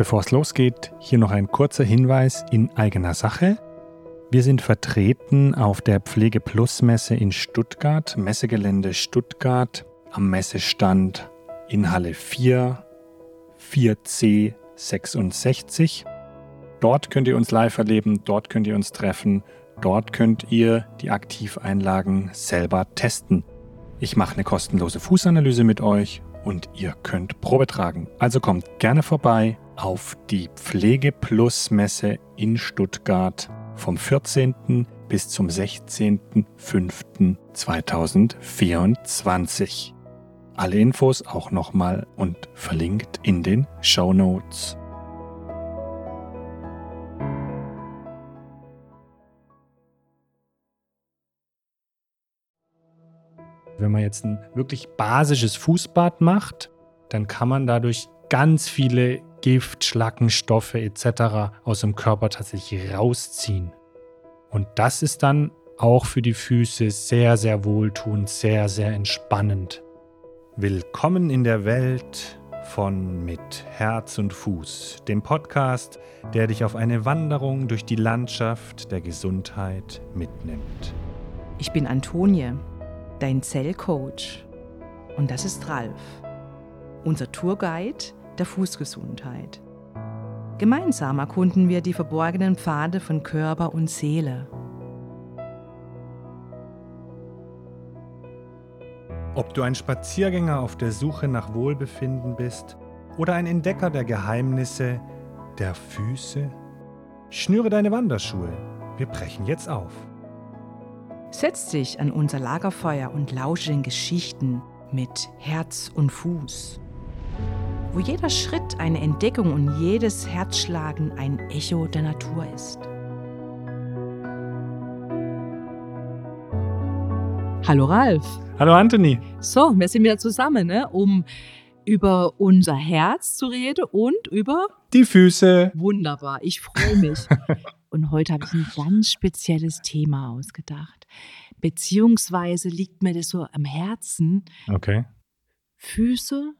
Bevor es losgeht, hier noch ein kurzer Hinweis in eigener Sache. Wir sind vertreten auf der Pflege Plus Messe in Stuttgart, Messegelände Stuttgart, am Messestand in Halle 4, 4C 66. Dort könnt ihr uns live erleben, dort könnt ihr uns treffen, dort könnt ihr die Aktiveinlagen selber testen. Ich mache eine kostenlose Fußanalyse mit euch und ihr könnt Probe tragen. Also kommt gerne vorbei auf die Pflege Plus Messe in Stuttgart vom 14. bis zum 16.05.2024. Alle Infos auch nochmal und verlinkt in den Show Notes. Wenn man jetzt ein wirklich basisches Fußbad macht, dann kann man dadurch ganz viele Gift, Schlackenstoffe etc. aus dem Körper tatsächlich rausziehen. Und das ist dann auch für die Füße sehr, sehr wohltuend, sehr, sehr entspannend. Willkommen in der Welt von Mit Herz und Fuß, dem Podcast, der dich auf eine Wanderung durch die Landschaft der Gesundheit mitnimmt. Ich bin Antonie, dein Zellcoach. Und das ist Ralf, unser Tourguide der Fußgesundheit. Gemeinsam erkunden wir die verborgenen Pfade von Körper und Seele. Ob du ein Spaziergänger auf der Suche nach Wohlbefinden bist oder ein Entdecker der Geheimnisse der Füße, schnüre deine Wanderschuhe. Wir brechen jetzt auf. Setz dich an unser Lagerfeuer und lausche den Geschichten mit Herz und Fuß wo jeder Schritt eine Entdeckung und jedes Herzschlagen ein Echo der Natur ist. Hallo Ralf. Hallo Anthony. So, wir sind wieder zusammen, ne, um über unser Herz zu reden und über die Füße. Wunderbar, ich freue mich. und heute habe ich ein ganz spezielles Thema ausgedacht. Beziehungsweise liegt mir das so am Herzen. Okay. Füße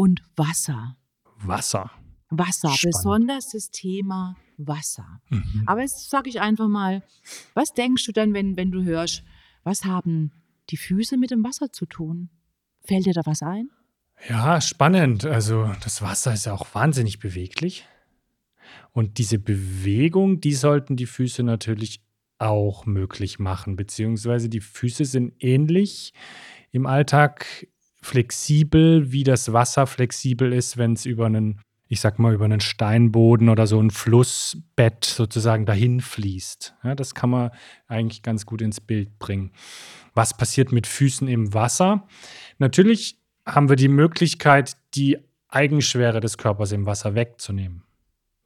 und Wasser. Wasser. Wasser, Spannend. besonders das Thema Wasser. Mhm. Aber jetzt sage ich einfach mal, was denkst du denn, wenn, wenn du hörst, was haben die Füße mit dem Wasser zu tun? Fällt dir da was ein? Ja, spannend. Also das Wasser ist ja auch wahnsinnig beweglich. Und diese Bewegung, die sollten die Füße natürlich auch möglich machen, beziehungsweise die Füße sind ähnlich im Alltag flexibel, wie das Wasser flexibel ist, wenn es über einen, ich sag mal, über einen Steinboden oder so ein Flussbett sozusagen dahin fließt. Ja, das kann man eigentlich ganz gut ins Bild bringen. Was passiert mit Füßen im Wasser? Natürlich haben wir die Möglichkeit, die Eigenschwere des Körpers im Wasser wegzunehmen.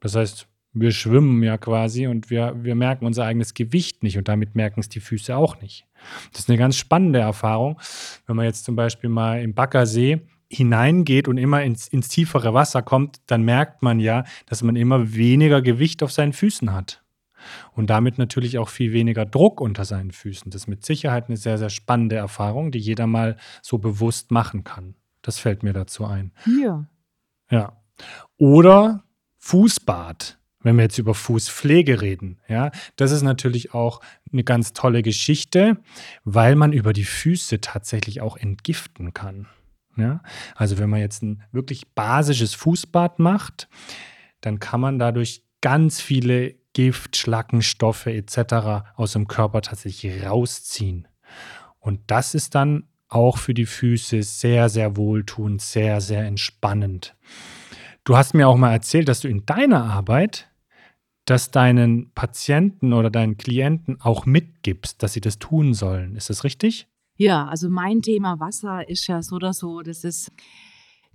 Das heißt, wir schwimmen ja quasi und wir, wir merken unser eigenes Gewicht nicht und damit merken es die Füße auch nicht. Das ist eine ganz spannende Erfahrung, wenn man jetzt zum Beispiel mal im Baggersee hineingeht und immer ins, ins tiefere Wasser kommt, dann merkt man ja, dass man immer weniger Gewicht auf seinen Füßen hat. Und damit natürlich auch viel weniger Druck unter seinen Füßen. Das ist mit Sicherheit eine sehr, sehr spannende Erfahrung, die jeder mal so bewusst machen kann. Das fällt mir dazu ein. Ja. Ja. Oder Fußbad wenn wir jetzt über Fußpflege reden, ja, das ist natürlich auch eine ganz tolle Geschichte, weil man über die Füße tatsächlich auch entgiften kann. Ja? Also wenn man jetzt ein wirklich basisches Fußbad macht, dann kann man dadurch ganz viele Gift, Schlackenstoffe etc. aus dem Körper tatsächlich rausziehen. Und das ist dann auch für die Füße sehr, sehr wohltuend, sehr, sehr entspannend. Du hast mir auch mal erzählt, dass du in deiner Arbeit das deinen Patienten oder deinen Klienten auch mitgibst, dass sie das tun sollen. Ist das richtig? Ja, also mein Thema Wasser ist ja so oder so, das ist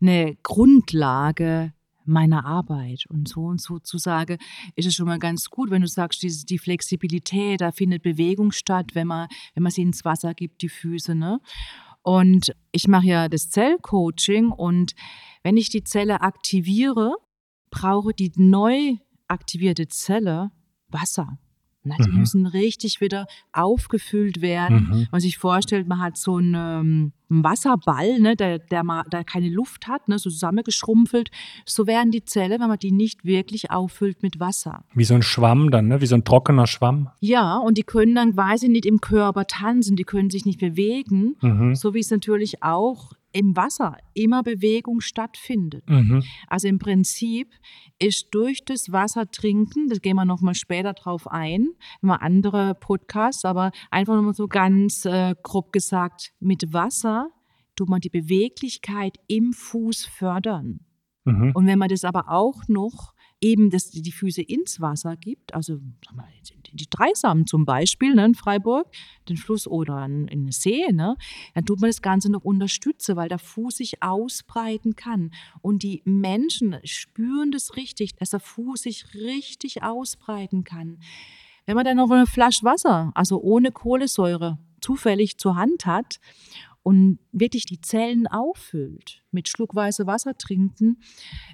eine Grundlage meiner Arbeit. Und so und sozusagen ist es schon mal ganz gut, wenn du sagst, die, die Flexibilität, da findet Bewegung statt, wenn man, wenn man sie ins Wasser gibt, die Füße. Ne? Und ich mache ja das Zellcoaching und wenn ich die Zelle aktiviere, brauche die neu aktivierte Zelle Wasser. Na, die Mhm. müssen richtig wieder aufgefüllt werden. Mhm. Man sich vorstellt, man hat so einen, ähm, Wasserball, ne, der, der, mal, der keine Luft hat, ne, so zusammengeschrumpfelt. So werden die Zellen, wenn man die nicht wirklich auffüllt mit Wasser. Wie so ein Schwamm dann, ne? Wie so ein trockener Schwamm. Ja, und die können dann quasi nicht im Körper tanzen, die können sich nicht bewegen, Mhm. so wie es natürlich auch im Wasser immer Bewegung stattfindet. Mhm. Also im Prinzip ist durch das Wasser trinken, das gehen wir nochmal später drauf ein, mal andere Podcasts, aber einfach nochmal so ganz äh, grob gesagt, mit Wasser tut man die Beweglichkeit im Fuß fördern. Mhm. Und wenn man das aber auch noch eben das, die Füße ins Wasser gibt, also die Dreisamen zum Beispiel ne, in Freiburg, den Fluss oder in, in den See, ne, dann tut man das Ganze noch unterstützen, weil der Fuß sich ausbreiten kann. Und die Menschen spüren das richtig, dass der Fuß sich richtig ausbreiten kann. Wenn man dann noch eine Flasche Wasser, also ohne Kohlensäure, zufällig zur Hand hat und wirklich die Zellen auffüllt, mit schluckweise Wasser trinken,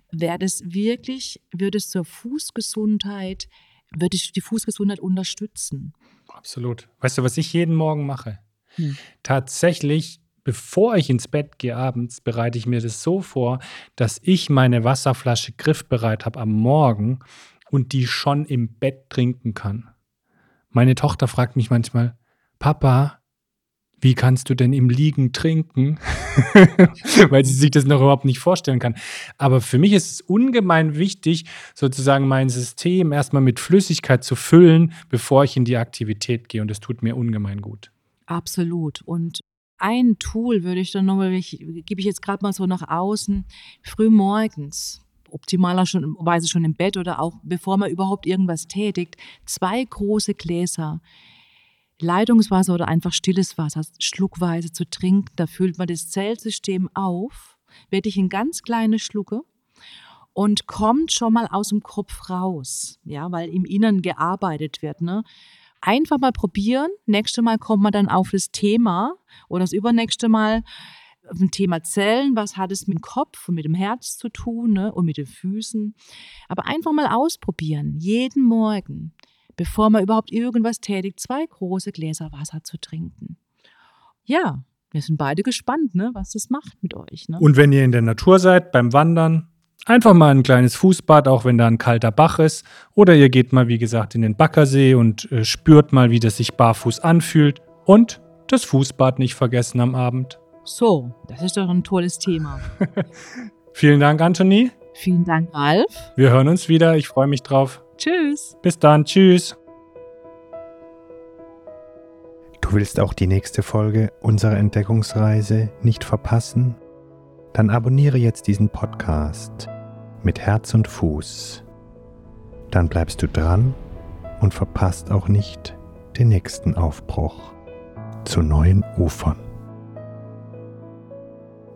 wäre das wirklich, würde es zur Fußgesundheit, würde ich die Fußgesundheit unterstützen. Absolut. Weißt du, was ich jeden Morgen mache? Hm. Tatsächlich, bevor ich ins Bett gehe abends, bereite ich mir das so vor, dass ich meine Wasserflasche griffbereit habe am Morgen und die schon im Bett trinken kann. Meine Tochter fragt mich manchmal, Papa, wie kannst du denn im Liegen trinken? Weil sie sich das noch überhaupt nicht vorstellen kann. Aber für mich ist es ungemein wichtig, sozusagen mein System erstmal mit Flüssigkeit zu füllen, bevor ich in die Aktivität gehe. Und das tut mir ungemein gut. Absolut. Und ein Tool würde ich dann nochmal, ich, gebe ich jetzt gerade mal so nach außen, früh morgens, optimalerweise schon im Bett oder auch bevor man überhaupt irgendwas tätigt, zwei große Gläser Leitungswasser oder einfach stilles Wasser schluckweise zu trinken. Da füllt man das Zellsystem auf, wirklich in ganz kleine Schlucke und kommt schon mal aus dem Kopf raus, ja, weil im Innern gearbeitet wird. Ne? Einfach mal probieren. Nächstes Mal kommt man dann auf das Thema oder das übernächste Mal auf ein Thema Zellen. Was hat es mit dem Kopf und mit dem Herz zu tun ne? und mit den Füßen? Aber einfach mal ausprobieren, jeden Morgen bevor man überhaupt irgendwas tätigt, zwei große Gläser Wasser zu trinken. Ja, wir sind beide gespannt, ne, was das macht mit euch. Ne? Und wenn ihr in der Natur seid, beim Wandern, einfach mal ein kleines Fußbad, auch wenn da ein kalter Bach ist. Oder ihr geht mal, wie gesagt, in den Baggersee und äh, spürt mal, wie das sich barfuß anfühlt. Und das Fußbad nicht vergessen am Abend. So, das ist doch ein tolles Thema. Vielen Dank, Anthony. Vielen Dank, Ralf. Wir hören uns wieder. Ich freue mich drauf. Tschüss. Bis dann. Tschüss. Du willst auch die nächste Folge unserer Entdeckungsreise nicht verpassen? Dann abonniere jetzt diesen Podcast mit Herz und Fuß. Dann bleibst du dran und verpasst auch nicht den nächsten Aufbruch zu neuen Ufern.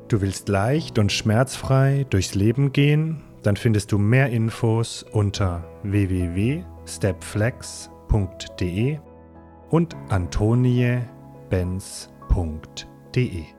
Du willst leicht und schmerzfrei durchs Leben gehen? Dann findest du mehr Infos unter www.stepflex.de und antoniebenz.de.